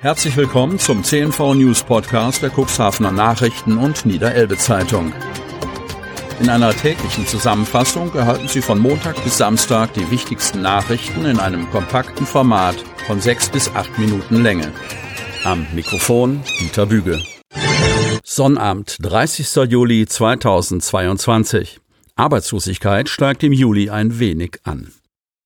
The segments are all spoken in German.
Herzlich willkommen zum CNV News Podcast der Cuxhavener Nachrichten und Niederelbe Zeitung. In einer täglichen Zusammenfassung erhalten Sie von Montag bis Samstag die wichtigsten Nachrichten in einem kompakten Format von sechs bis acht Minuten Länge. Am Mikrofon Dieter Büge. Sonnabend, 30. Juli 2022. Arbeitslosigkeit steigt im Juli ein wenig an.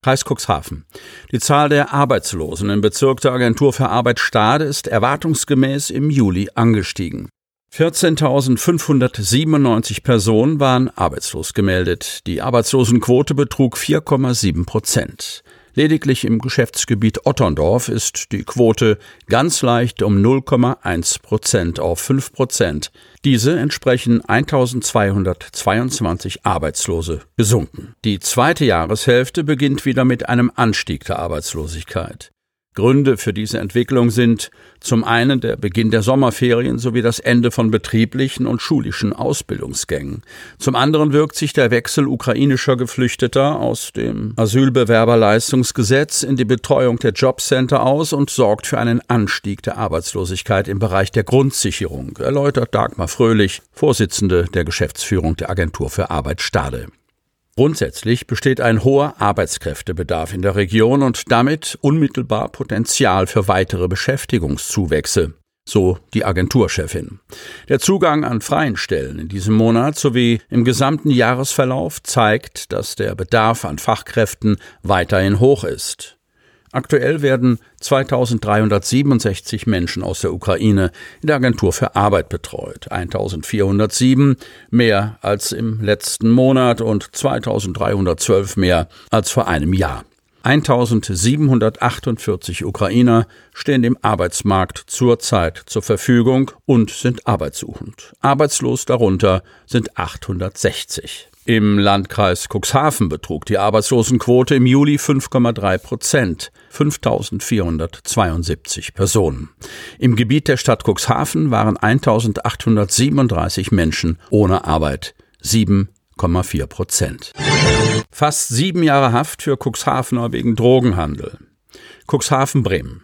Kreis Cuxhaven. Die Zahl der Arbeitslosen im Bezirk der Agentur für Arbeit Stade ist erwartungsgemäß im Juli angestiegen. 14.597 Personen waren arbeitslos gemeldet. Die Arbeitslosenquote betrug 4,7 Prozent. Lediglich im Geschäftsgebiet Otterndorf ist die Quote ganz leicht um 0,1 Prozent auf 5 Prozent. Diese entsprechen 1222 Arbeitslose gesunken. Die zweite Jahreshälfte beginnt wieder mit einem Anstieg der Arbeitslosigkeit. Gründe für diese Entwicklung sind zum einen der Beginn der Sommerferien sowie das Ende von betrieblichen und schulischen Ausbildungsgängen. Zum anderen wirkt sich der Wechsel ukrainischer Geflüchteter aus dem Asylbewerberleistungsgesetz in die Betreuung der Jobcenter aus und sorgt für einen Anstieg der Arbeitslosigkeit im Bereich der Grundsicherung, erläutert Dagmar Fröhlich, Vorsitzende der Geschäftsführung der Agentur für Arbeit Stade. Grundsätzlich besteht ein hoher Arbeitskräftebedarf in der Region und damit unmittelbar Potenzial für weitere Beschäftigungszuwächse, so die Agenturchefin. Der Zugang an freien Stellen in diesem Monat sowie im gesamten Jahresverlauf zeigt, dass der Bedarf an Fachkräften weiterhin hoch ist. Aktuell werden 2367 Menschen aus der Ukraine in der Agentur für Arbeit betreut. 1407 mehr als im letzten Monat und 2312 mehr als vor einem Jahr. 1748 Ukrainer stehen dem Arbeitsmarkt zurzeit zur Verfügung und sind arbeitssuchend. Arbeitslos darunter sind 860. Im Landkreis Cuxhaven betrug die Arbeitslosenquote im Juli 5,3 Prozent, 5.472 Personen. Im Gebiet der Stadt Cuxhaven waren 1.837 Menschen ohne Arbeit, 7,4 Prozent. Fast sieben Jahre Haft für Cuxhavener wegen Drogenhandel. Cuxhaven Bremen.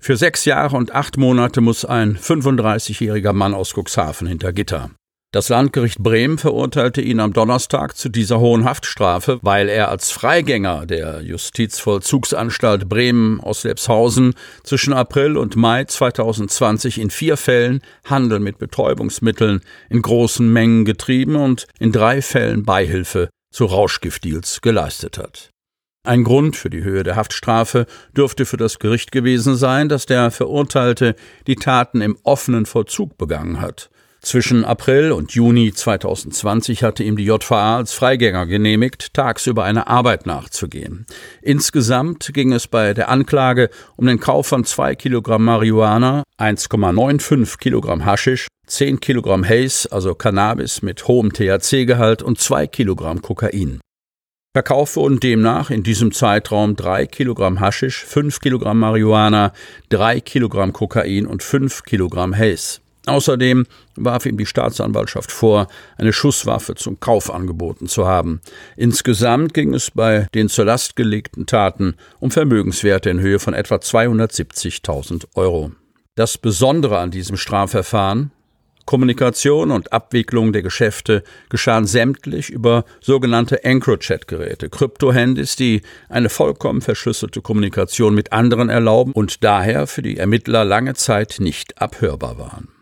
Für sechs Jahre und acht Monate muss ein 35-jähriger Mann aus Cuxhaven hinter Gitter. Das Landgericht Bremen verurteilte ihn am Donnerstag zu dieser hohen Haftstrafe, weil er als Freigänger der Justizvollzugsanstalt Bremen aus Lebshausen zwischen April und Mai 2020 in vier Fällen Handel mit Betäubungsmitteln in großen Mengen getrieben und in drei Fällen Beihilfe zu Rauschgiftdeals geleistet hat. Ein Grund für die Höhe der Haftstrafe dürfte für das Gericht gewesen sein, dass der Verurteilte die Taten im offenen Vollzug begangen hat. Zwischen April und Juni 2020 hatte ihm die JVA als Freigänger genehmigt, tagsüber einer Arbeit nachzugehen. Insgesamt ging es bei der Anklage um den Kauf von zwei Kilogramm Marihuana, 1,95 Kilogramm Haschisch, 10 Kilogramm Haze, also Cannabis mit hohem THC-Gehalt und zwei Kilogramm Kokain. Verkauft wurden demnach in diesem Zeitraum drei Kilogramm Haschisch, fünf Kilogramm Marihuana, drei Kilogramm Kokain und fünf Kilogramm Haze. Außerdem warf ihm die Staatsanwaltschaft vor, eine Schusswaffe zum Kauf angeboten zu haben. Insgesamt ging es bei den zur Last gelegten Taten um Vermögenswerte in Höhe von etwa 270.000 Euro. Das Besondere an diesem Strafverfahren Kommunikation und Abwicklung der Geschäfte geschahen sämtlich über sogenannte EncroChat-Geräte, Krypto-Handys, die eine vollkommen verschlüsselte Kommunikation mit anderen erlauben und daher für die Ermittler lange Zeit nicht abhörbar waren.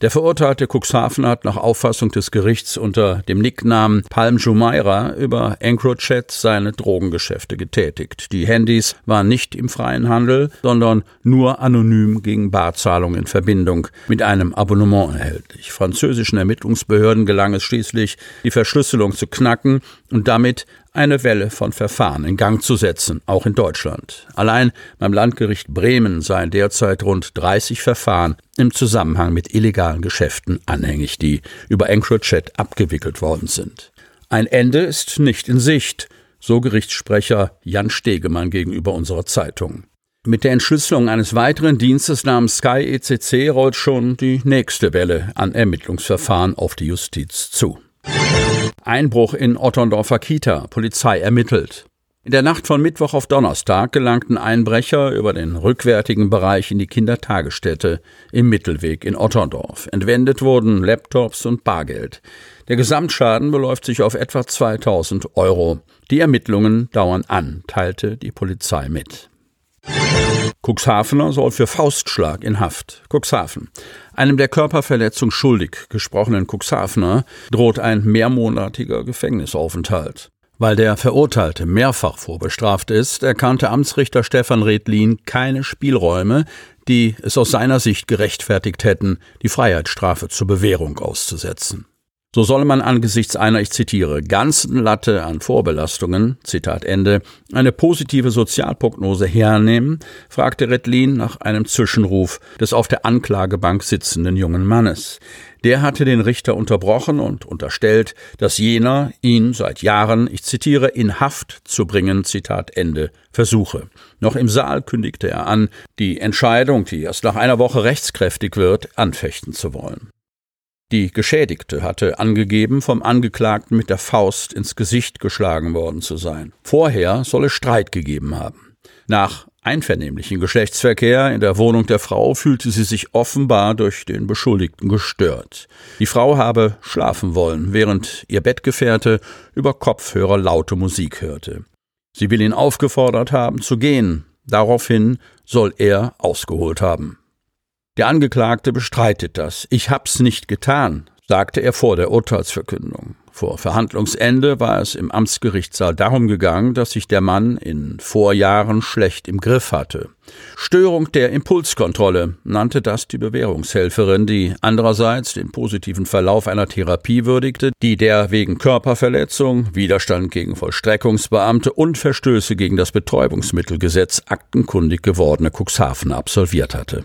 Der verurteilte Cuxhaven hat nach Auffassung des Gerichts unter dem Nicknamen Palm Jumeirah über EncroChat seine Drogengeschäfte getätigt. Die Handys waren nicht im freien Handel, sondern nur anonym gegen Barzahlung in Verbindung mit einem Abonnement erhältlich. Französischen Ermittlungsbehörden gelang es schließlich, die Verschlüsselung zu knacken und damit eine Welle von Verfahren in Gang zu setzen, auch in Deutschland. Allein beim Landgericht Bremen seien derzeit rund 30 Verfahren im Zusammenhang mit illegalen Geschäften anhängig, die über EncroChat abgewickelt worden sind. Ein Ende ist nicht in Sicht, so Gerichtssprecher Jan Stegemann gegenüber unserer Zeitung. Mit der Entschlüsselung eines weiteren Dienstes namens Sky ECC rollt schon die nächste Welle an Ermittlungsverfahren auf die Justiz zu. Einbruch in Otterndorfer Kita. Polizei ermittelt. In der Nacht von Mittwoch auf Donnerstag gelangten Einbrecher über den rückwärtigen Bereich in die Kindertagesstätte im Mittelweg in Otterndorf. Entwendet wurden Laptops und Bargeld. Der Gesamtschaden beläuft sich auf etwa 2000 Euro. Die Ermittlungen dauern an, teilte die Polizei mit. Cuxhavener soll für Faustschlag in Haft. Cuxhaven. Einem der Körperverletzung schuldig gesprochenen Cuxhavener droht ein mehrmonatiger Gefängnisaufenthalt. Weil der Verurteilte mehrfach vorbestraft ist, erkannte Amtsrichter Stefan Redlin keine Spielräume, die es aus seiner Sicht gerechtfertigt hätten, die Freiheitsstrafe zur Bewährung auszusetzen. So solle man angesichts einer, ich zitiere, ganzen Latte an Vorbelastungen, Zitat Ende, eine positive Sozialprognose hernehmen, fragte Redlin nach einem Zwischenruf des auf der Anklagebank sitzenden jungen Mannes. Der hatte den Richter unterbrochen und unterstellt, dass jener ihn seit Jahren, ich zitiere, in Haft zu bringen, Zitat Ende, versuche. Noch im Saal kündigte er an, die Entscheidung, die erst nach einer Woche rechtskräftig wird, anfechten zu wollen. Die Geschädigte hatte angegeben, vom Angeklagten mit der Faust ins Gesicht geschlagen worden zu sein. Vorher soll es Streit gegeben haben. Nach einvernehmlichen Geschlechtsverkehr in der Wohnung der Frau fühlte sie sich offenbar durch den Beschuldigten gestört. Die Frau habe schlafen wollen, während ihr Bettgefährte über Kopfhörer laute Musik hörte. Sie will ihn aufgefordert haben zu gehen. Daraufhin soll er ausgeholt haben. Der Angeklagte bestreitet das. Ich hab's nicht getan, sagte er vor der Urteilsverkündung. Vor Verhandlungsende war es im Amtsgerichtssaal darum gegangen, dass sich der Mann in Vorjahren schlecht im Griff hatte. Störung der Impulskontrolle nannte das die Bewährungshelferin, die andererseits den positiven Verlauf einer Therapie würdigte, die der wegen Körperverletzung, Widerstand gegen Vollstreckungsbeamte und Verstöße gegen das Betäubungsmittelgesetz aktenkundig gewordene Cuxhaven absolviert hatte.